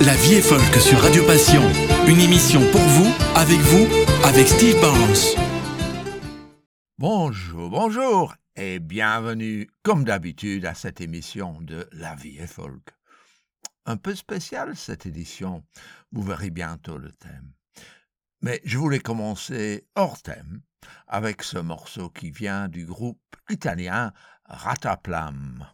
La vie est folk sur Radio Passion. Une émission pour vous, avec vous, avec Steve Barnes. Bonjour, bonjour et bienvenue comme d'habitude à cette émission de La vie est folk. Un peu spéciale cette édition, vous verrez bientôt le thème. Mais je voulais commencer hors thème avec ce morceau qui vient du groupe italien Rataplam.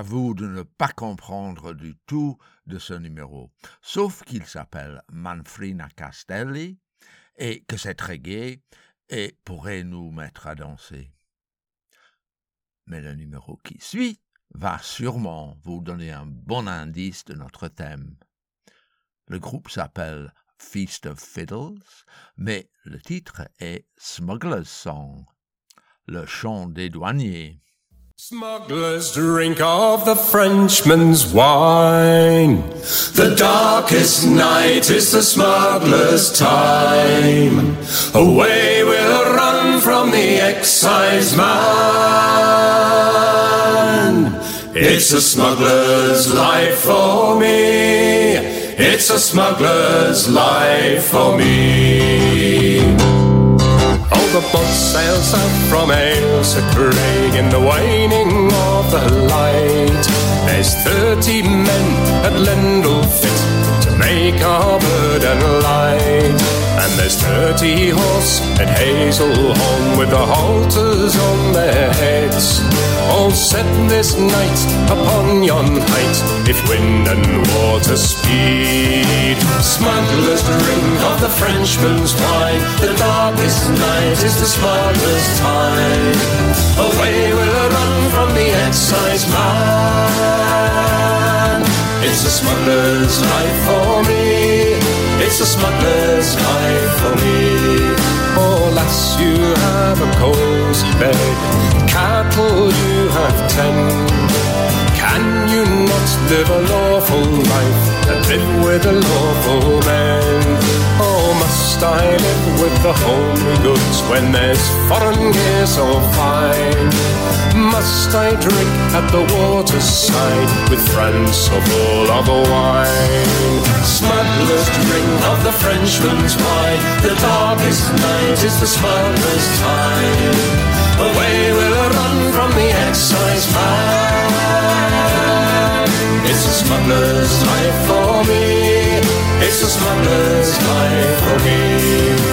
J'avoue de ne pas comprendre du tout de ce numéro, sauf qu'il s'appelle Manfrina Castelli et que c'est très gai et pourrait nous mettre à danser. Mais le numéro qui suit va sûrement vous donner un bon indice de notre thème. Le groupe s'appelle Feast of Fiddles, mais le titre est Smuggler's Song, le chant des douaniers. Smugglers drink of the Frenchman's wine. The darkest night is the smuggler's time. Away we'll run from the excise man. It's a smuggler's life for me. It's a smuggler's life for me the boat sails south from Ailsa Craig in the waning of the light. There's thirty men at Lendal fit to make our burden light. And there's thirty horse at Hazelholm with the halters on their heads. All set this night upon yon height, if wind and water speed. Smugglers drink of the Frenchman's wine, the darkest night is the smuggler's time. Away will run from the excise man. It's a smuggler's life for me. It's a smuggler's life for me. Oh, lass, you have a cozy bed. Cattle, you have ten. Can you not live a lawful life and live with a lawful man? Oh, must I live with the homely goods when there's foreign gear so fine? Must I drink at the waterside with friends so full of wine? Smugglers drink of the Frenchman's wine. The darkest night is the smuggler's time. Away we'll run from the excise man. It's a smuggler's life for me. Esos Mannes bei VG.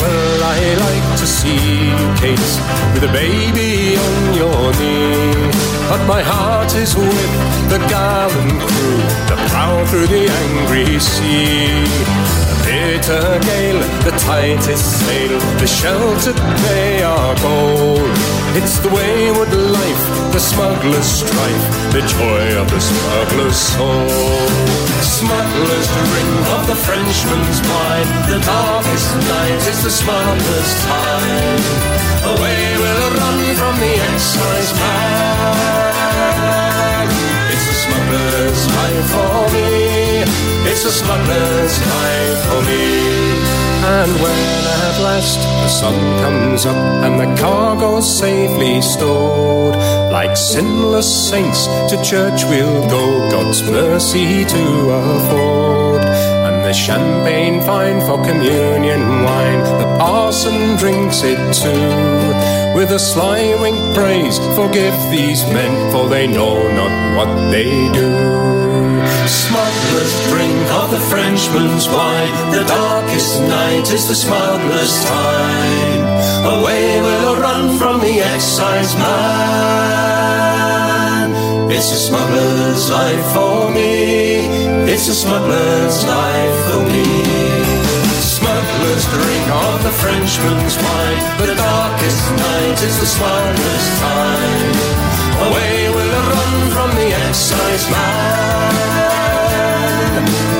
well I like to see Kate with a baby on your knee but my heart is with the gallant crew that plough through the angry sea. The bitter gale, the tightest sail, the sheltered bay are gold. It's the wayward life, the smuggler's strife, the joy of the smuggler's soul. Smugglers drink of the Frenchman's wine. The darkest night is the smuggler's time. Away Smuggler's life for me. And when at last the sun comes up and the cargo's safely stowed, like sinless saints to church we'll go, God's mercy to afford. And the champagne fine for communion wine, the parson drinks it too. With a sly wink praise, forgive these men, for they know not what they do. Smugglers drink of the Frenchman's wine. The darkest night is the smuggler's time. Away we'll run from the excise man. It's a smuggler's life for me. It's a smuggler's life for me. Smugglers drink of the Frenchman's wine. The darkest night is the smuggler's time. Away we'll run from the excise man.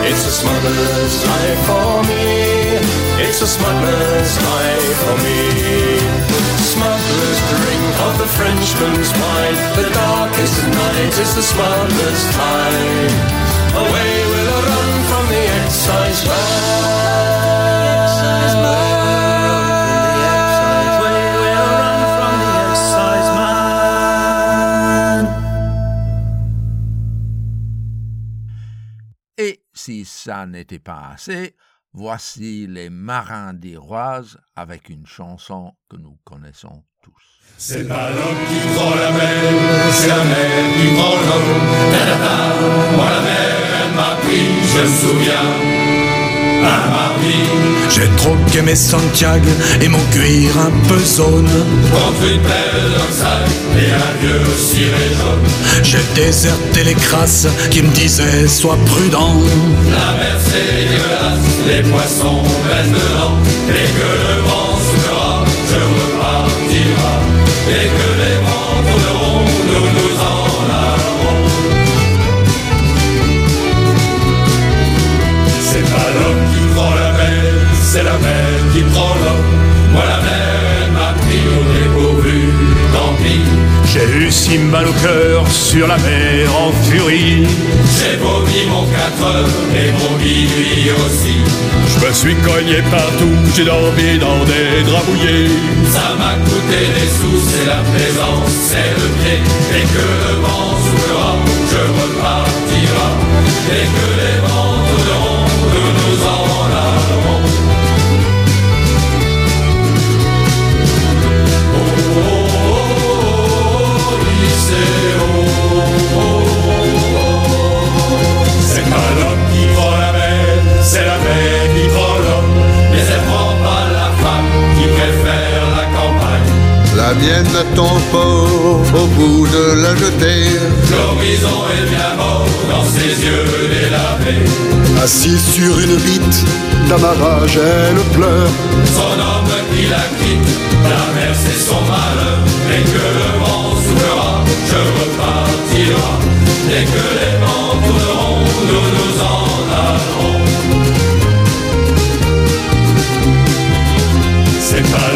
It's a smuggler's life for me. It's a smuggler's life for me. Smugglers drink of the Frenchman's wine. The darkest night is the smuggler's time. Away we'll run from the excise Et ça n'était pas assez, voici les marins d'Iroise avec une chanson que nous connaissons tous. C'est pas l'homme qui prend la mer, c'est la mer qui prend l'homme. Moi la mer, elle m'a pris, je me souviens. J'ai troqué mes Santiago et mon cuir un peu zone. contre une belle dockside et un vieux ciré jaune. J'ai déserté les crasses qui me disaient sois prudent. La mer c'est dégueulasse, les poissons baissent dedans. Et que c'est la mer qui prend l'homme. Moi la mer, elle m'a pris au dépourvu, tant pis. J'ai eu si mal au cœur sur la mer en furie. J'ai vomi mon 4 heures et mon minuit aussi. Je me suis cogné partout, j'ai dormi dans des draps mouillés. Ça m'a coûté des sous, c'est la présence, c'est le pied. Et que le vent soufflera, je repartira. Et que les vents la mienne n'attend pas au bout de la jetée. L'horizon est bien mort dans ses yeux délavés. Assise sur une bite d'amarrage, elle pleure. Son homme qui la quitte, la mer c'est son malheur. Dès que le vent soufflera, je repartira. Dès que les vents tourneront, nous nous en allerons. C'est pas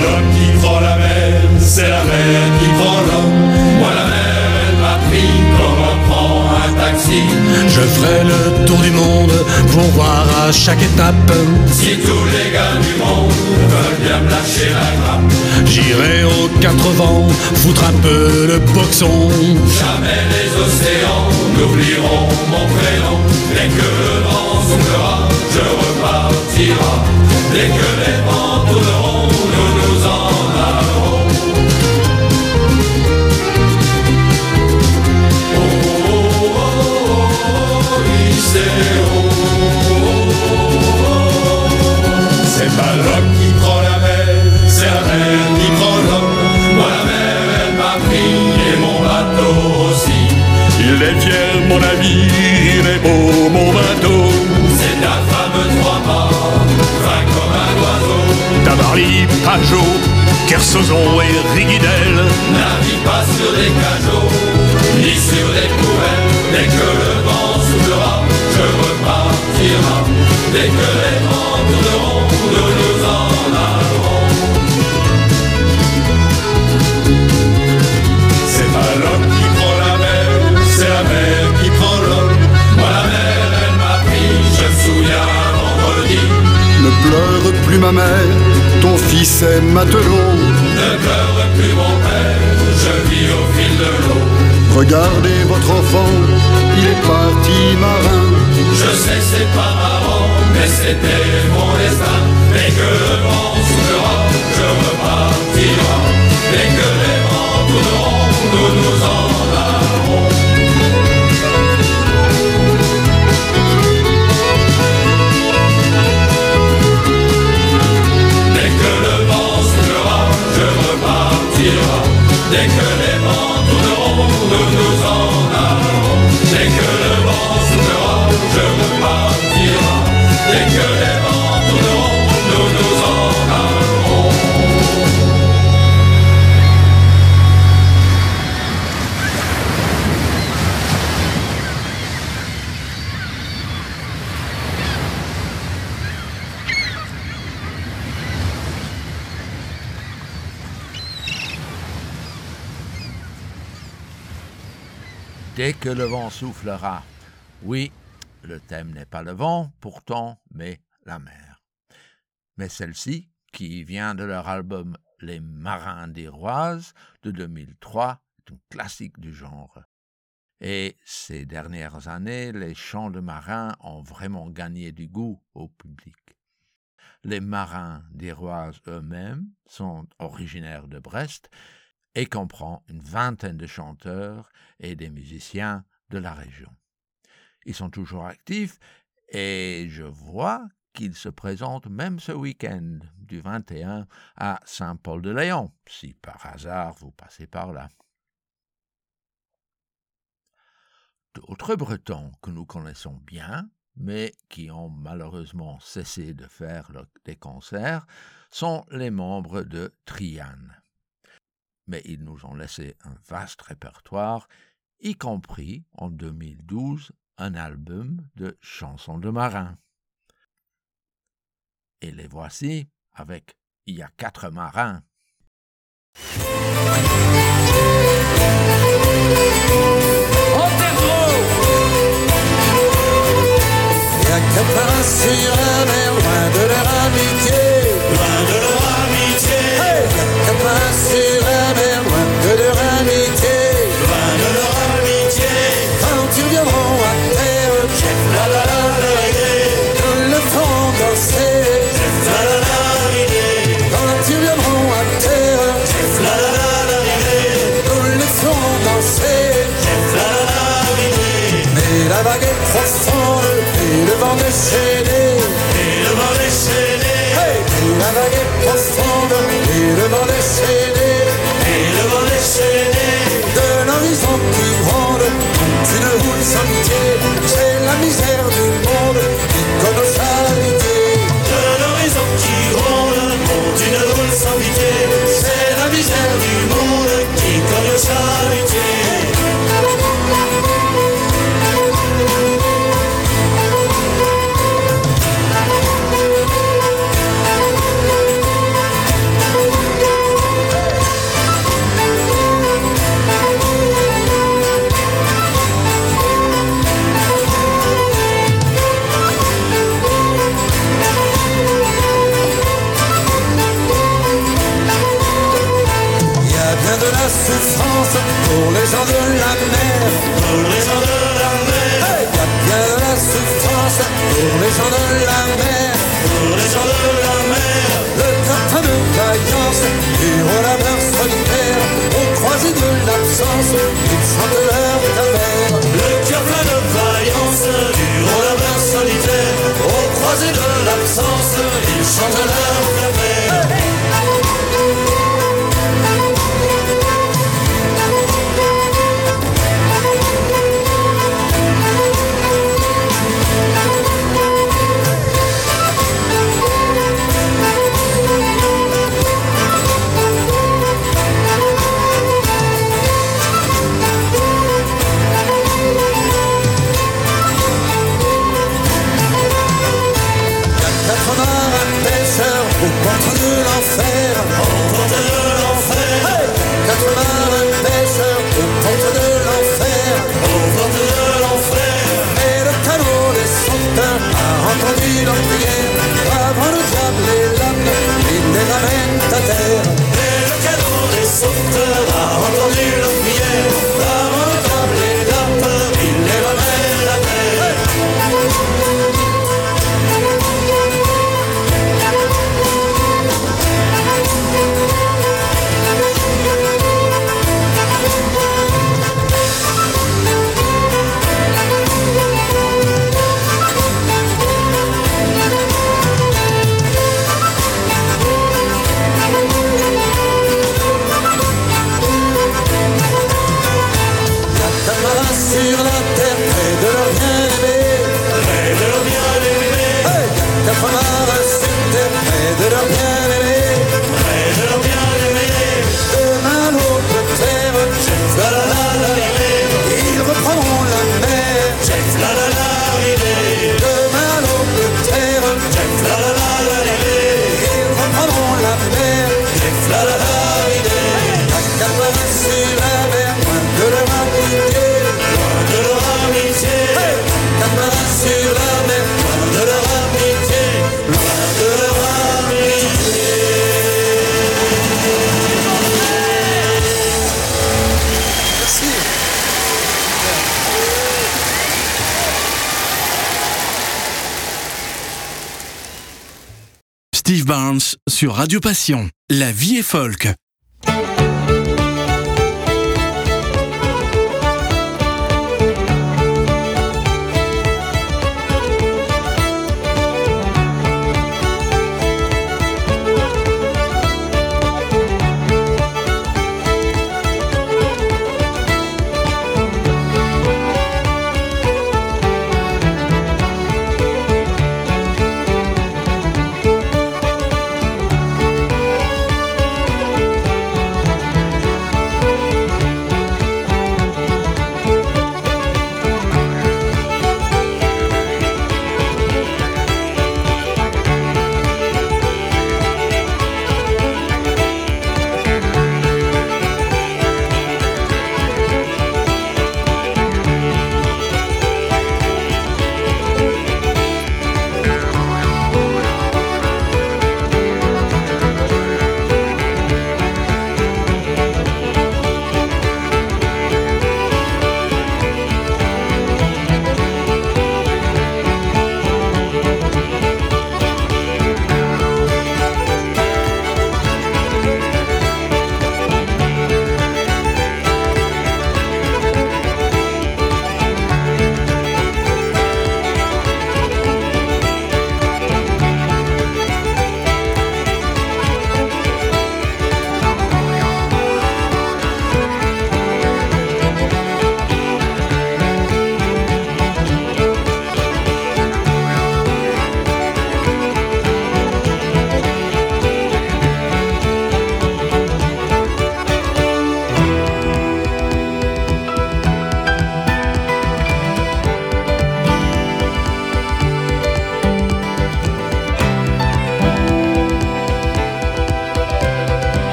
mer qui prend l'homme. Moi la mer, elle m'a pris comme on prend un taxi? Je ferai le tour du monde pour voir à chaque étape. Si tous les gars du monde veulent bien me lâcher la grappe, J'irai aux quatre vents foutre un peu le boxon. jamais les océans n'oublieront mon prénom. Dès que le vent soufflera, je repartira. Dès que les vents tourneront, nous nous en Il est fier, mon ami, il est beau, mon bateau. C'est ta femme trois mâts, fin comme un oiseau. Tabarly, Pajot, Kersozon et Rigidel. Navigue pas sur des cajots, ni sur des poubelles. Dès que le vent soufflera, je repartira. Dès que les vents tourneront, nous nous en allerons. Ma mère, ton fils est matelot. Ne pleure plus mon père, je vis au fil de l'eau. Regardez votre enfant, il est parti marin. Je sais c'est pas marrant, mais c'était mon destin. Dès que le vent soufflera, je repartira. Dès que les vents tourneront, nous nous en Dès que que le vent soufflera. Oui, le thème n'est pas le vent, pourtant, mais la mer. Mais celle-ci, qui vient de leur album Les Marins des Roises de 2003, est un classique du genre. Et ces dernières années, les chants de marins ont vraiment gagné du goût au public. Les marins des Roises eux-mêmes sont originaires de Brest et comprend une vingtaine de chanteurs et des musiciens de la région. Ils sont toujours actifs et je vois qu'ils se présentent même ce week-end du 21 à Saint-Paul-de-Léon, si par hasard vous passez par là. D'autres Bretons que nous connaissons bien, mais qui ont malheureusement cessé de faire des concerts, sont les membres de Triane mais ils nous ont laissé un vaste répertoire, y compris en 2012 un album de chansons de marins. Et les voici avec Il y a quatre marins. Sur la mer, loin de leur amitié. Loin de leur amitié. Sen di mora chi cosa from the love sur Radio Passion. La vie est folk.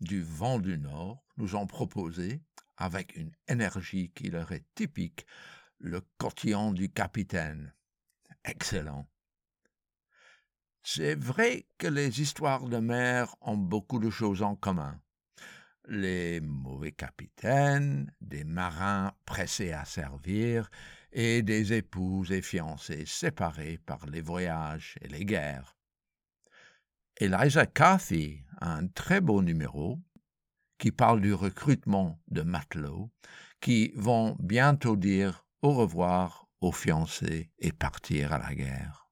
Du vent du Nord nous ont proposé, avec une énergie qui leur est typique, le cotillon du capitaine. Excellent. C'est vrai que les histoires de mer ont beaucoup de choses en commun. Les mauvais capitaines, des marins pressés à servir, et des épouses et fiancés séparés par les voyages et les guerres. Eliza Cathy a un très beau numéro qui parle du recrutement de matelots qui vont bientôt dire au revoir aux fiancés et partir à la guerre.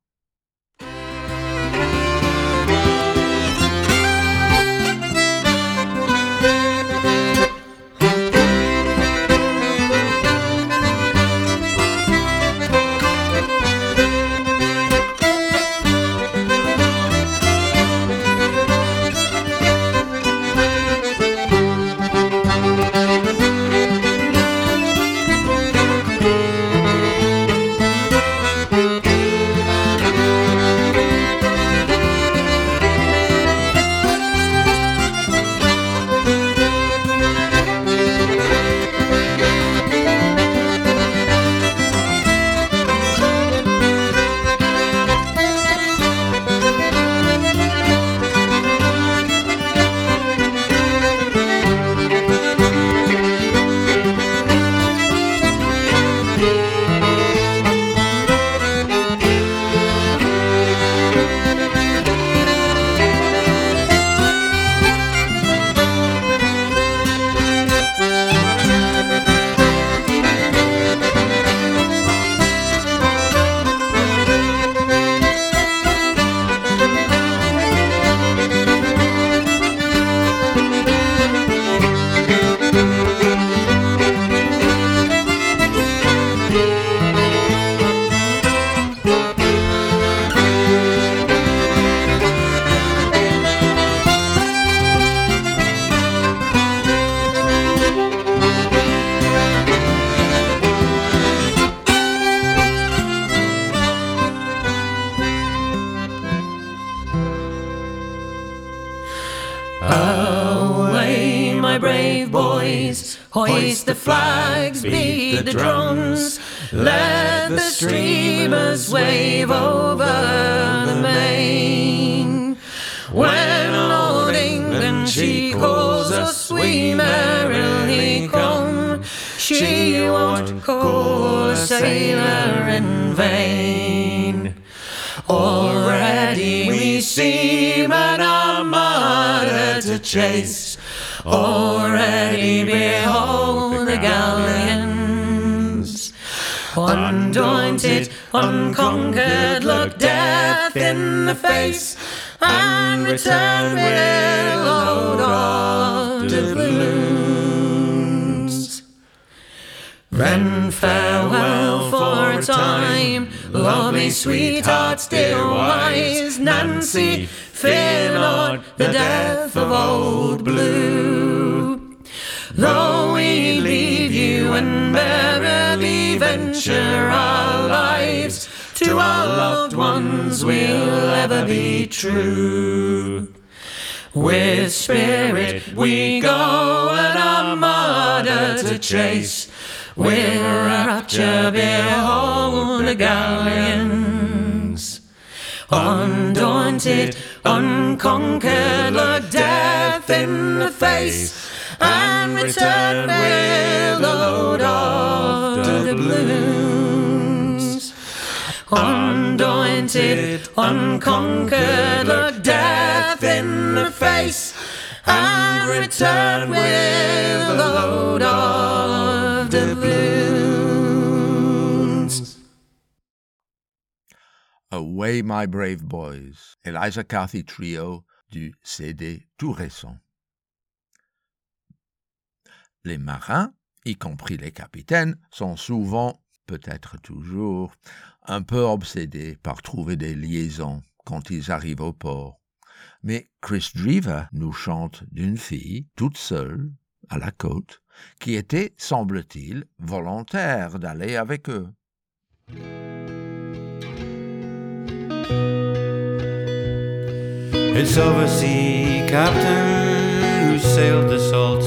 She won't call a sailor in vain. Already we seem an armada to chase. Already behold the galleons. Undaunted, unconquered, look death in the face and return with a load of doubloons. Then farewell for a time, lovely sweethearts, dear wise Nancy, fear not the death of old Blue. Though we leave you and merrily venture our lives, to our loved ones we'll ever be true. With spirit we go and our armada to chase. With rapture behold the galleons. Undaunted, unconquered, look death in the face and return with a load of doubloons. Undaunted, unconquered, look death in the face and return with a load of Away My Brave Boys, Eliza Cathy Trio du CD tout récent. Les marins, y compris les capitaines, sont souvent, peut-être toujours, un peu obsédés par trouver des liaisons quand ils arrivent au port. Mais Chris Drever nous chante d'une fille toute seule à la côte qui était, semble-t-il, volontaire d'aller avec eux. It's oversea captain who sailed the salt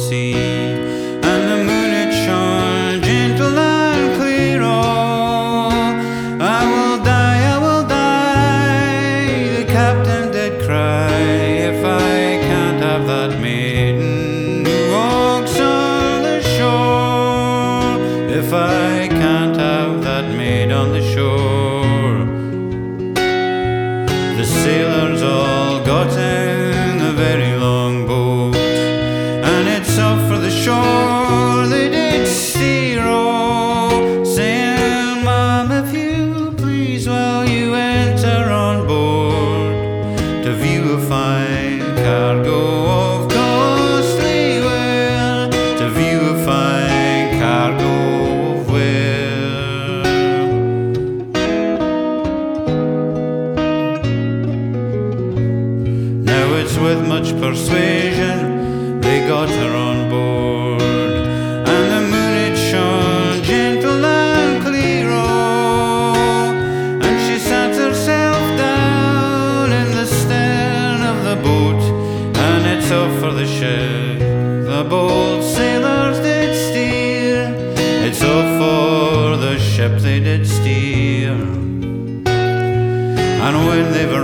And when they've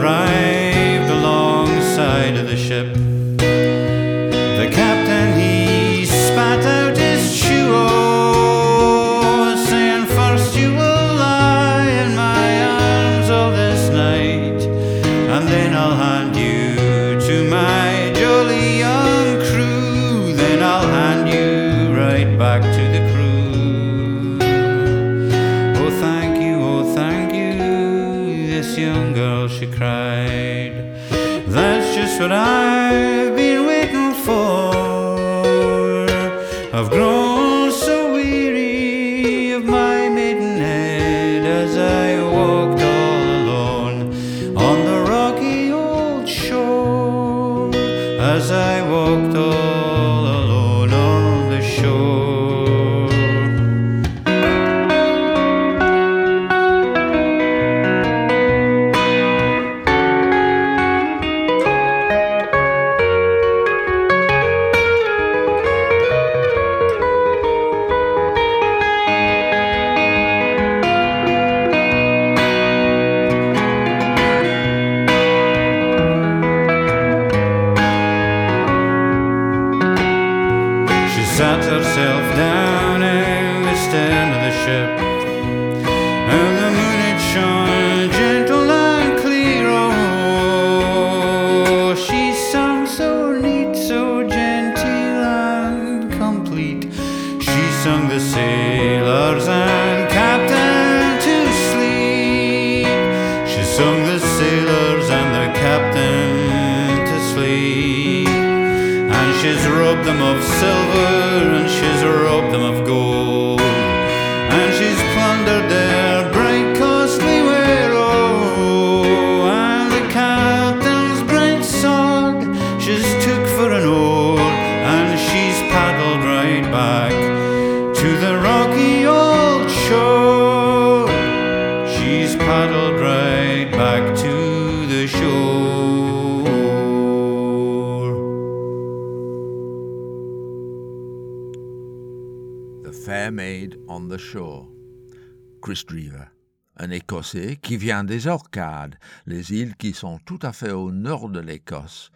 vient des Orcades, les îles qui sont tout à fait au nord de l'Écosse.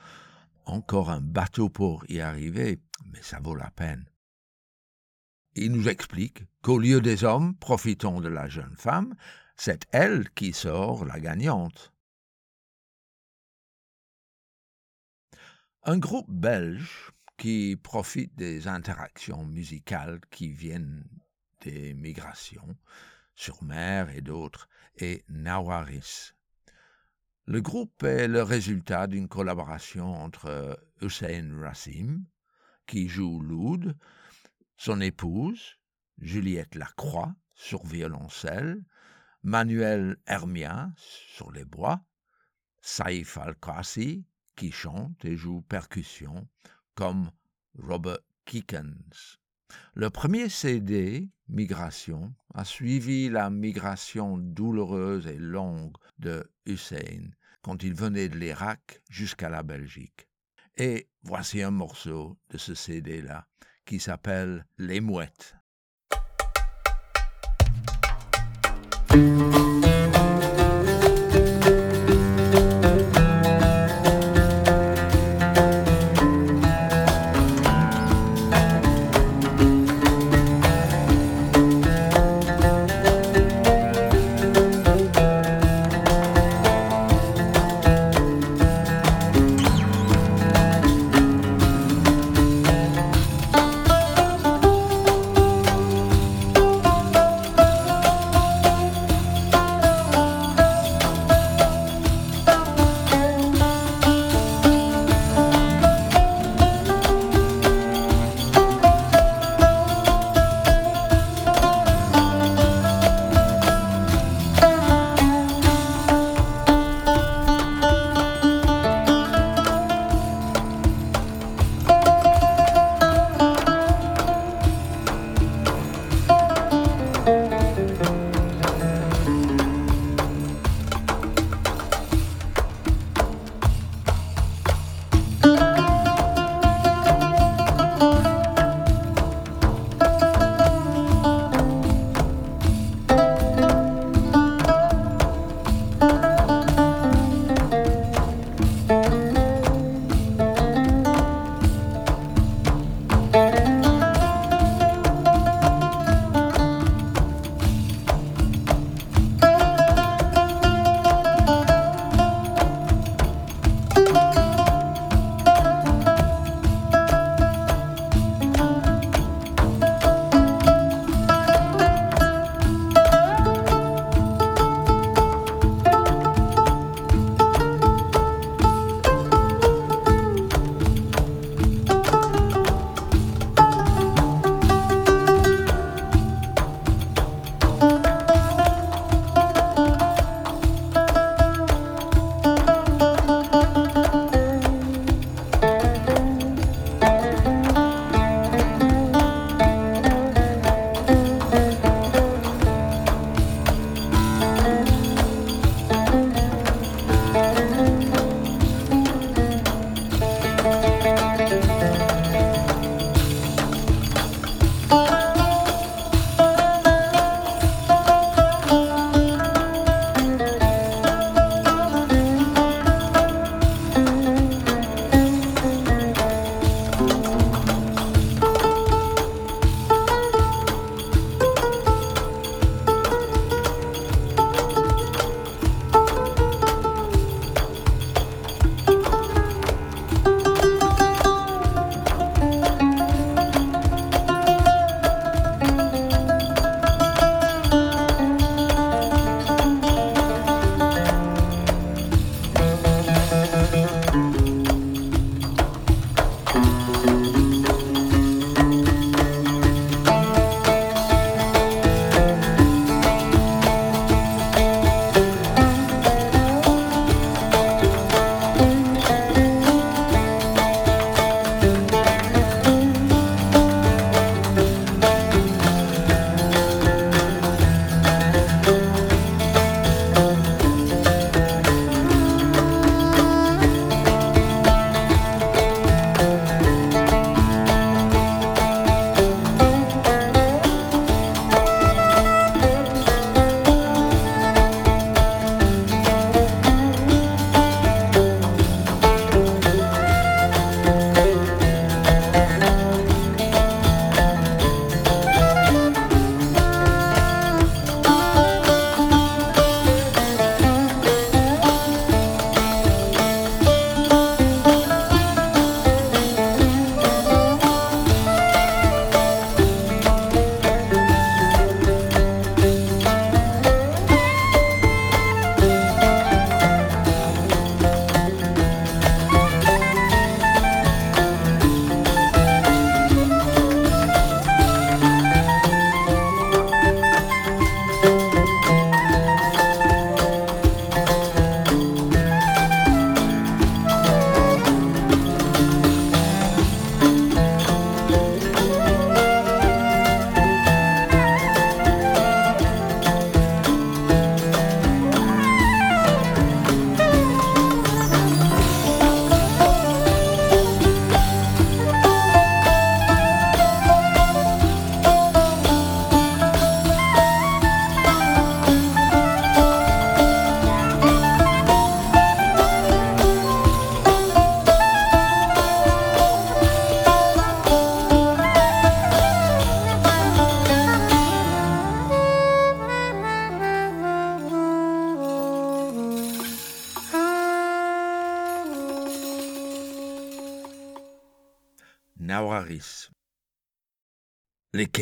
Encore un bateau pour y arriver, mais ça vaut la peine. Il nous explique qu'au lieu des hommes, profitons de la jeune femme, c'est elle qui sort la gagnante. Un groupe belge qui profite des interactions musicales qui viennent des migrations sur mer et d'autres et Nawaris. Le groupe est le résultat d'une collaboration entre euh, Hussein Rassim, qui joue l'oud, son épouse, Juliette Lacroix, sur violoncelle, Manuel Hermia, sur les bois, Saif Al-Qassi, qui chante et joue percussion, comme Robert Kickens. Le premier CD, Migration, a suivi la migration douloureuse et longue de Hussein quand il venait de l'Irak jusqu'à la Belgique. Et voici un morceau de ce CD-là qui s'appelle Les mouettes.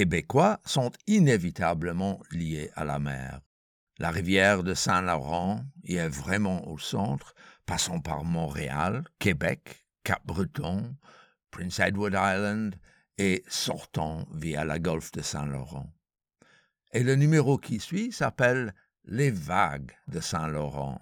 Québécois sont inévitablement liés à la mer. La rivière de Saint-Laurent y est vraiment au centre, passant par Montréal, Québec, Cap-Breton, Prince Edward Island et sortant via la golfe de Saint-Laurent. Et le numéro qui suit s'appelle Les vagues de Saint-Laurent.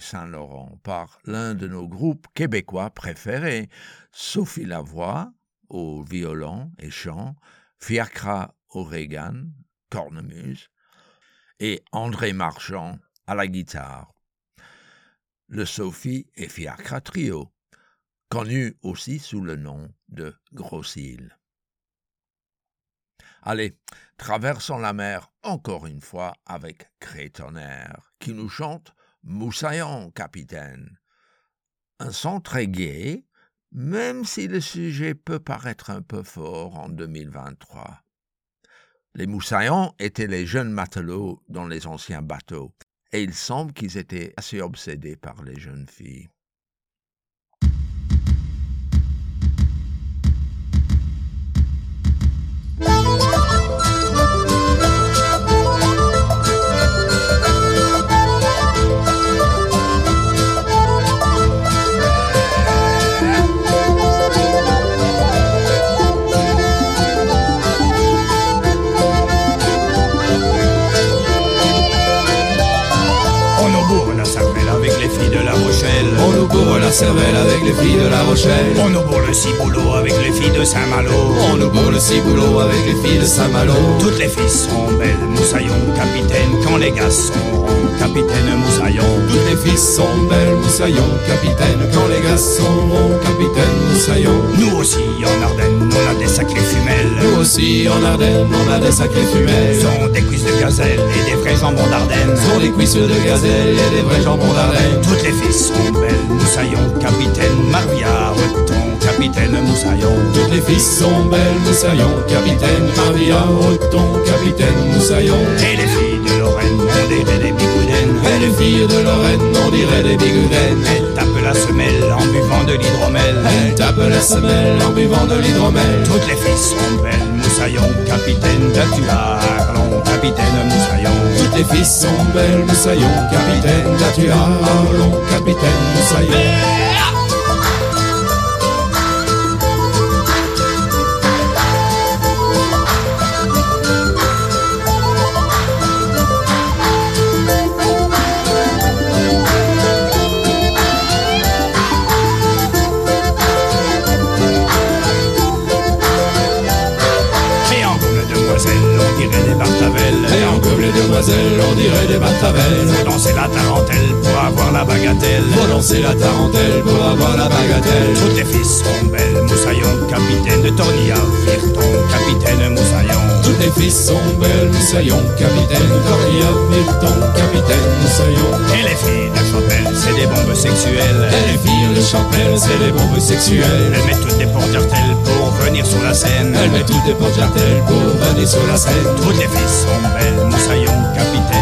Saint-Laurent par l'un de nos groupes québécois préférés, Sophie Lavoie au violon et chant, Fiacra O'Regan, cornemuse, et André Marchand à la guitare. Le Sophie et Fiacra Trio, connu aussi sous le nom de Grosse-Île. Allez, traversons la mer encore une fois avec Crétonnerre, qui nous chante Moussaillon, capitaine. Un son très gai, même si le sujet peut paraître un peu fort en 2023. Les moussaillons étaient les jeunes matelots dans les anciens bateaux, et il semble qu'ils étaient assez obsédés par les jeunes filles. Bourre la cervelle avec les filles de La Rochelle. On nous bourre le ciboulot avec les filles de Saint-Malo. On nous bourre le ciboulot avec les filles de Saint-Malo. Toutes les filles sont belles, moussaillon, capitaine, quand les gars sont ronds, capitaine, moussaillon. Toutes les filles sont belles, moussaillon, capitaine. Quand les gars sont ronds, capitaine, moussaillon. Nous aussi, en Ardennes, on a des sacrées femelles. Nous aussi, en Ardennes, on a des sacrées femelles. Sont des cuisses de gazelle et des vrais jambons d'Ardennes. Sont des cuisses de gazelle et des vrais jambons d'Ardennes. Toutes les filles sont belles, moussaillon, capitaine, Marvia, Reton, capitaine, moussaillon. Toutes les filles sont belles, moussaillon, capitaine. Maria, Breton, capitaine, moussaillon. Et les filles de Lorraine, on dirait des les filles de Lorraine, on dirait des bigoudaines. Elles tapent la semelle en buvant de l'hydromel. Elles tapent la semelle en buvant de l'hydromel. Toutes les filles sont belles, moussaillon, capitaine, Datua, Arlon, capitaine, moussaillon. Toutes les filles sont belles, moussaillon, capitaine. Datua, Arlon, capitaine, moussaillon. Lancer la tarentelle pour avoir la bagatelle. Toutes les filles sont belles, moussaillon, capitaine de Tornilla, Virton, capitaine, moussaillon. Toutes les filles sont belles, moussaillon, capitaine. Doria, Milton, capitaine, moussaillon. Et les filles de la chapelle, c'est des bombes sexuelles. Et les filles de chapelle, c'est des bombes sexuelles. Elles mettent toutes des porte-jartelles pour venir sur la scène. Elles mettent toutes des porte-jartelles pour venir sur la scène. Toutes les filles sont belles, moussaillon,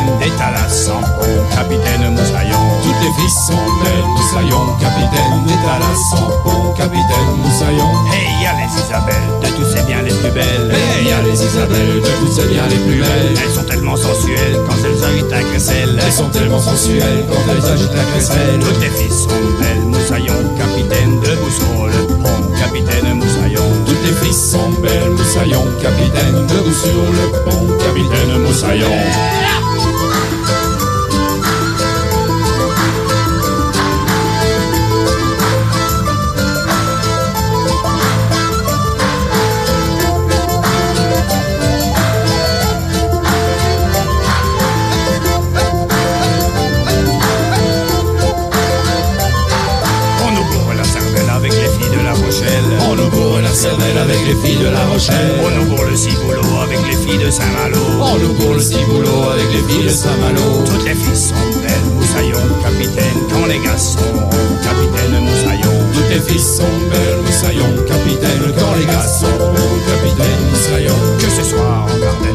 capitaine, des talas sans pont, capitaine, moussaillon. Toutes les filles sont belles, moussaillon, capitaine. Des talas sans pont, capitaine, moussaillon. Et il y a les Isabelles, de tous c'est bien les plus belles. Et il y a les Isabelles, de toutes c'est bien les plus belles. Elles sont tellement sensuelles quand elles agitent la crécelle. Elles sont tellement sensuelles quand elles agitent la crécelle. Toutes les filles sont belles, moussaillon, capitaine, debout sur le pont, capitaine, moussaillon. Toutes les filles sont belles, moussaillon, capitaine. Debout sur le pont, capitaine, moussaillon. Rochelle. On nous bourre le ciboulot avec les filles de Saint-Malo. On nous bourre le ciboulot avec les filles de Saint-Malo. Toutes les filles sont belles, moussaillon, capitaine, quand les gars sont ronds, capitaine, moussaillon. Toutes les filles sont belles, moussaillon, capitaine. Quand les gars sont bons, capitaine, moussaillon. Que ce soit en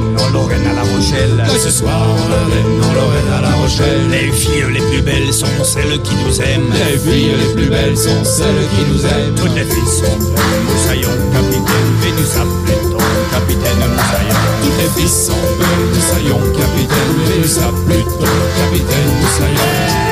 Rochelle. Que ce soit en Ardennes, en Lorraine, à La Rochelle. Les filles les plus belles sont celles qui nous aiment. Les filles les plus belles sont celles qui nous aiment. Toutes les filles sont belles, moussaillon, capitaine, Vénus à Pluton, capitaine, moussaillon. Toutes les filles sont belles, moussaillon, capitaine. Vénus à Pluton, capitaine, moussaillon.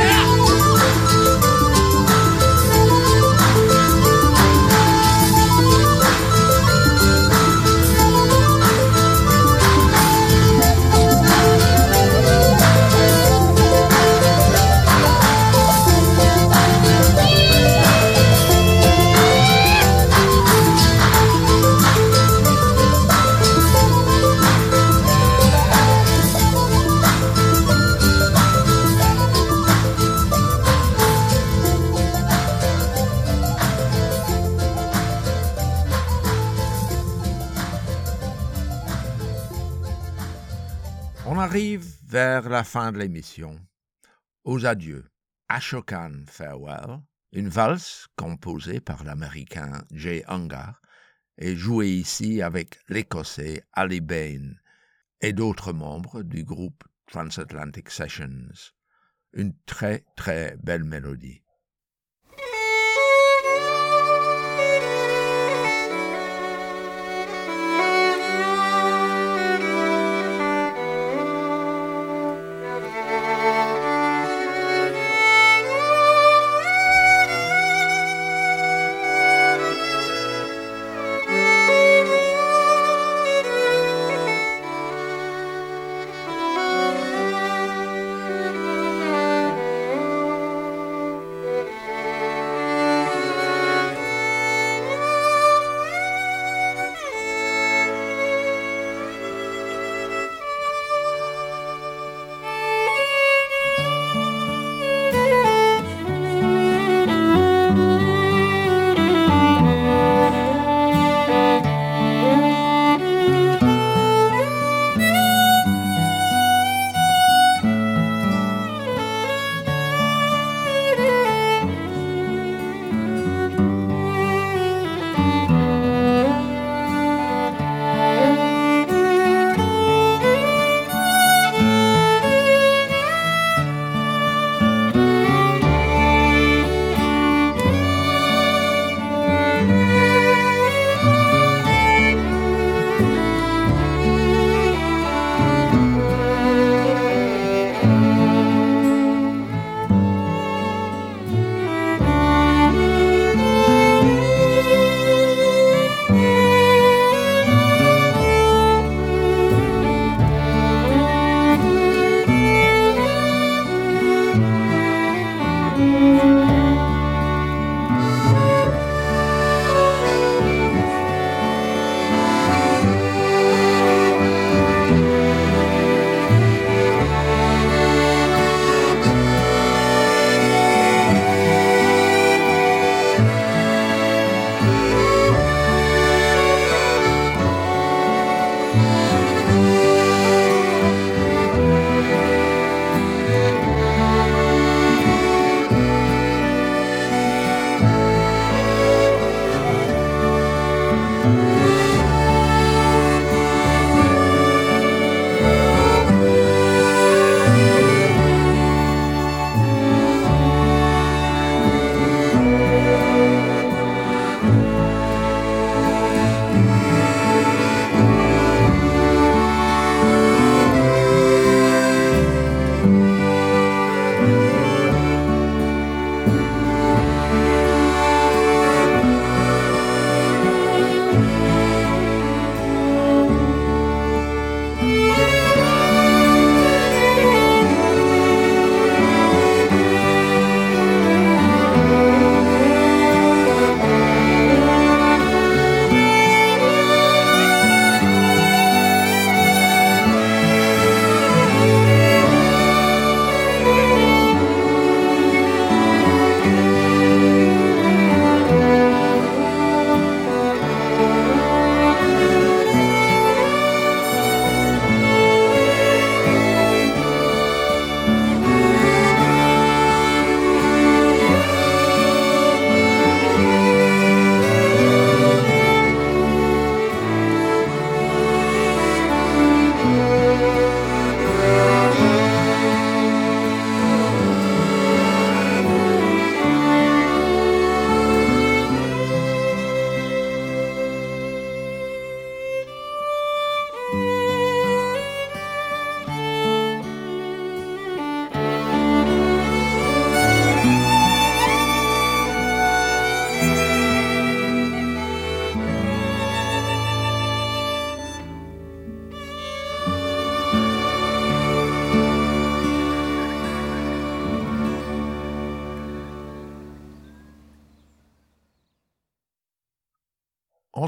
Vers la fin de l'émission. Aux adieux. Ashokan Farewell, une valse composée par l'américain Jay Ungar et jouée ici avec l'écossais Ali Bain et d'autres membres du groupe Transatlantic Sessions. Une très très belle mélodie.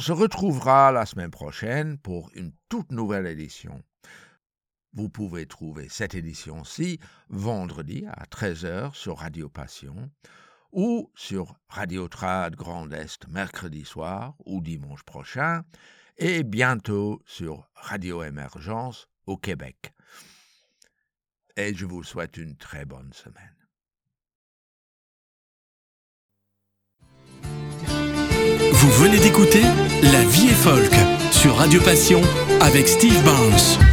Se retrouvera la semaine prochaine pour une toute nouvelle édition. Vous pouvez trouver cette édition-ci vendredi à 13h sur Radio Passion ou sur Radio Trad Grand Est mercredi soir ou dimanche prochain et bientôt sur Radio Émergence au Québec. et je vous souhaite une très bonne semaine. Vous venez d'écouter La vie est folk sur Radio Passion avec Steve Barnes.